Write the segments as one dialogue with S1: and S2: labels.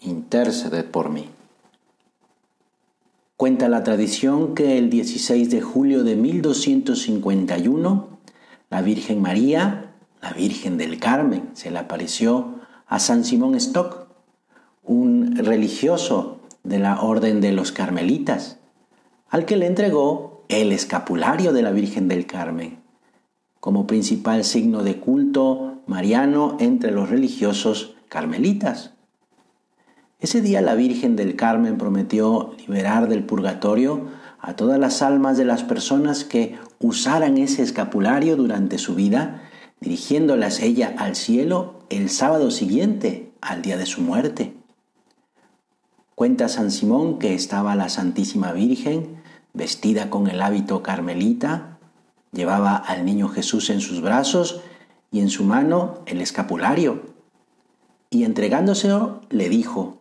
S1: interceded por mí. Cuenta la tradición que el 16 de julio de 1251, la Virgen María, la Virgen del Carmen, se le apareció a San Simón Stock, un religioso de la Orden de los Carmelitas, al que le entregó el escapulario de la Virgen del Carmen, como principal signo de culto mariano entre los religiosos carmelitas. Ese día la Virgen del Carmen prometió liberar del purgatorio a todas las almas de las personas que usaran ese escapulario durante su vida, dirigiéndolas ella al cielo el sábado siguiente, al día de su muerte. Cuenta San Simón que estaba la Santísima Virgen vestida con el hábito carmelita, llevaba al niño Jesús en sus brazos y en su mano el escapulario, y entregándoselo le dijo,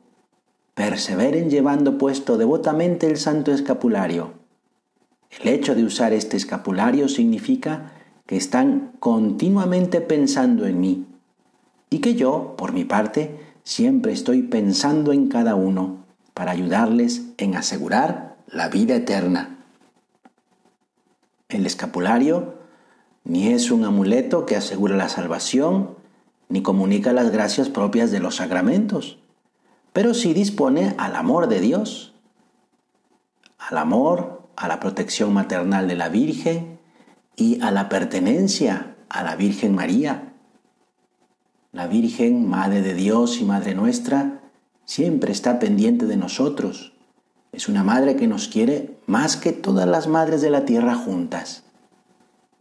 S1: perseveren llevando puesto devotamente el santo escapulario. El hecho de usar este escapulario significa que están continuamente pensando en mí y que yo, por mi parte, siempre estoy pensando en cada uno para ayudarles en asegurar la vida eterna. El escapulario ni es un amuleto que asegura la salvación, ni comunica las gracias propias de los sacramentos pero sí dispone al amor de Dios, al amor, a la protección maternal de la Virgen y a la pertenencia a la Virgen María. La Virgen, Madre de Dios y Madre nuestra, siempre está pendiente de nosotros. Es una madre que nos quiere más que todas las madres de la tierra juntas.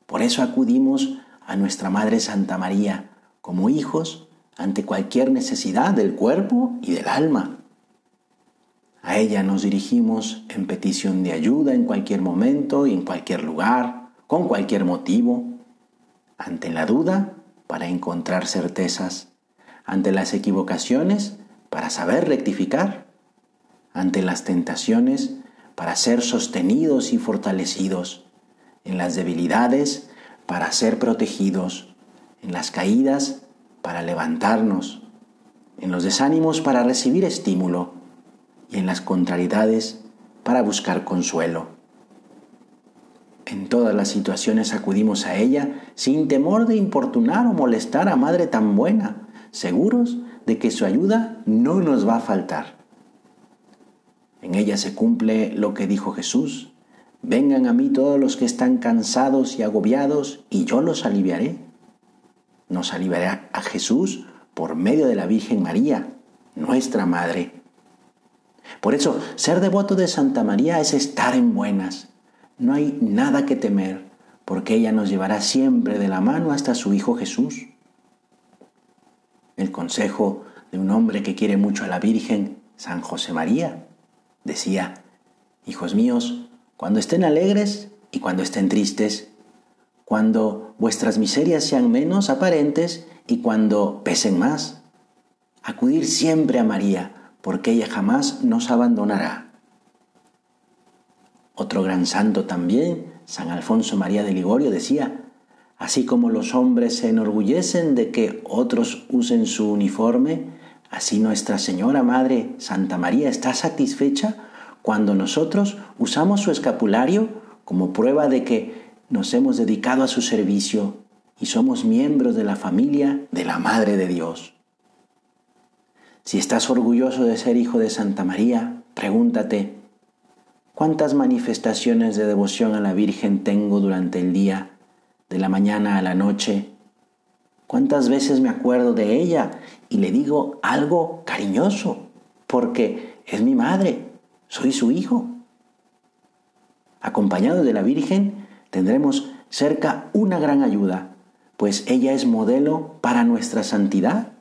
S1: Por eso acudimos a nuestra Madre Santa María como hijos ante cualquier necesidad del cuerpo y del alma. A ella nos dirigimos en petición de ayuda en cualquier momento y en cualquier lugar, con cualquier motivo. Ante la duda, para encontrar certezas. Ante las equivocaciones, para saber rectificar. Ante las tentaciones, para ser sostenidos y fortalecidos. En las debilidades, para ser protegidos. En las caídas, para levantarnos, en los desánimos para recibir estímulo y en las contrariedades para buscar consuelo. En todas las situaciones acudimos a ella sin temor de importunar o molestar a Madre tan buena, seguros de que su ayuda no nos va a faltar. En ella se cumple lo que dijo Jesús, vengan a mí todos los que están cansados y agobiados y yo los aliviaré nos aliviará a Jesús por medio de la Virgen María, nuestra Madre. Por eso, ser devoto de Santa María es estar en buenas. No hay nada que temer, porque ella nos llevará siempre de la mano hasta su Hijo Jesús. El consejo de un hombre que quiere mucho a la Virgen, San José María, decía, Hijos míos, cuando estén alegres y cuando estén tristes, cuando vuestras miserias sean menos aparentes y cuando pesen más. Acudir siempre a María, porque ella jamás nos abandonará. Otro gran santo también, San Alfonso María de Ligorio, decía, así como los hombres se enorgullecen de que otros usen su uniforme, así Nuestra Señora Madre Santa María está satisfecha cuando nosotros usamos su escapulario como prueba de que nos hemos dedicado a su servicio y somos miembros de la familia de la Madre de Dios. Si estás orgulloso de ser hijo de Santa María, pregúntate, ¿cuántas manifestaciones de devoción a la Virgen tengo durante el día, de la mañana a la noche? ¿Cuántas veces me acuerdo de ella y le digo algo cariñoso? Porque es mi madre, soy su hijo. Acompañado de la Virgen, tendremos cerca una gran ayuda, pues ella es modelo para nuestra santidad.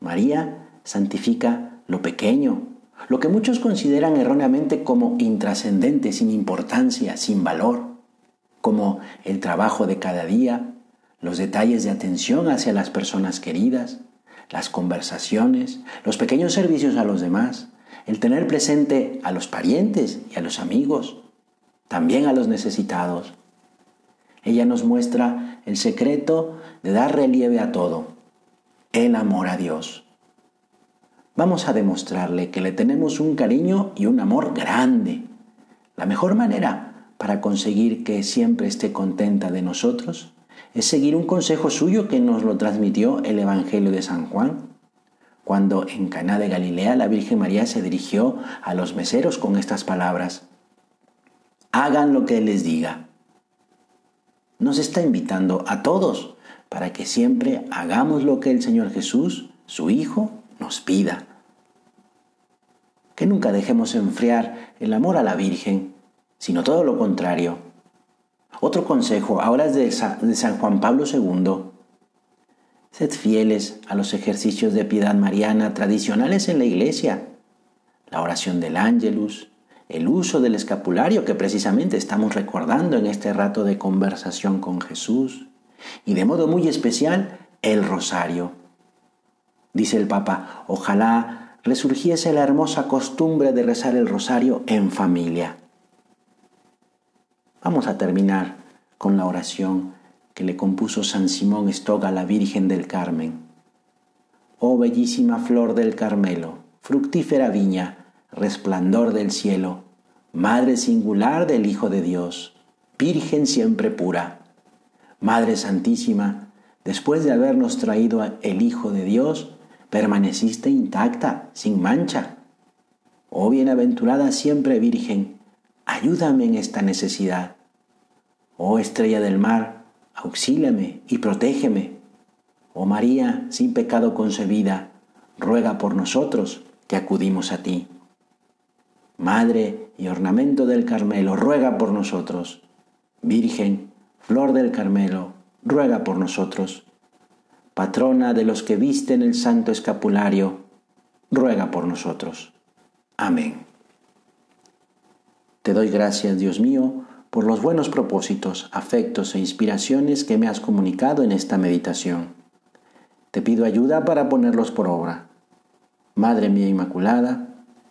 S1: María santifica lo pequeño, lo que muchos consideran erróneamente como intrascendente, sin importancia, sin valor, como el trabajo de cada día, los detalles de atención hacia las personas queridas, las conversaciones, los pequeños servicios a los demás, el tener presente a los parientes y a los amigos, también a los necesitados. Ella nos muestra el secreto de dar relieve a todo, el amor a Dios. Vamos a demostrarle que le tenemos un cariño y un amor grande. La mejor manera para conseguir que siempre esté contenta de nosotros es seguir un consejo suyo que nos lo transmitió el Evangelio de San Juan, cuando en Caná de Galilea la Virgen María se dirigió a los meseros con estas palabras: Hagan lo que les diga. Nos está invitando a todos para que siempre hagamos lo que el Señor Jesús, su Hijo, nos pida. Que nunca dejemos enfriar el amor a la Virgen, sino todo lo contrario. Otro consejo ahora es de San Juan Pablo II. Sed fieles a los ejercicios de piedad mariana tradicionales en la iglesia, la oración del ángelus, el uso del escapulario que precisamente estamos recordando en este rato de conversación con Jesús, y de modo muy especial el rosario. Dice el Papa, ojalá resurgiese la hermosa costumbre de rezar el rosario en familia. Vamos a terminar con la oración que le compuso San Simón Estoga a la Virgen del Carmen. Oh bellísima flor del Carmelo, fructífera viña, resplandor del cielo, Madre singular del Hijo de Dios, Virgen siempre pura, Madre Santísima, después de habernos traído el Hijo de Dios, permaneciste intacta, sin mancha. Oh bienaventurada siempre Virgen, ayúdame en esta necesidad. Oh estrella del mar, auxíliame y protégeme. Oh María, sin pecado concebida, ruega por nosotros que acudimos a ti. Madre y ornamento del Carmelo, ruega por nosotros. Virgen, flor del Carmelo, ruega por nosotros. Patrona de los que visten el santo escapulario, ruega por nosotros. Amén. Te doy gracias, Dios mío, por los buenos propósitos, afectos e inspiraciones que me has comunicado en esta meditación. Te pido ayuda para ponerlos por obra. Madre mía Inmaculada,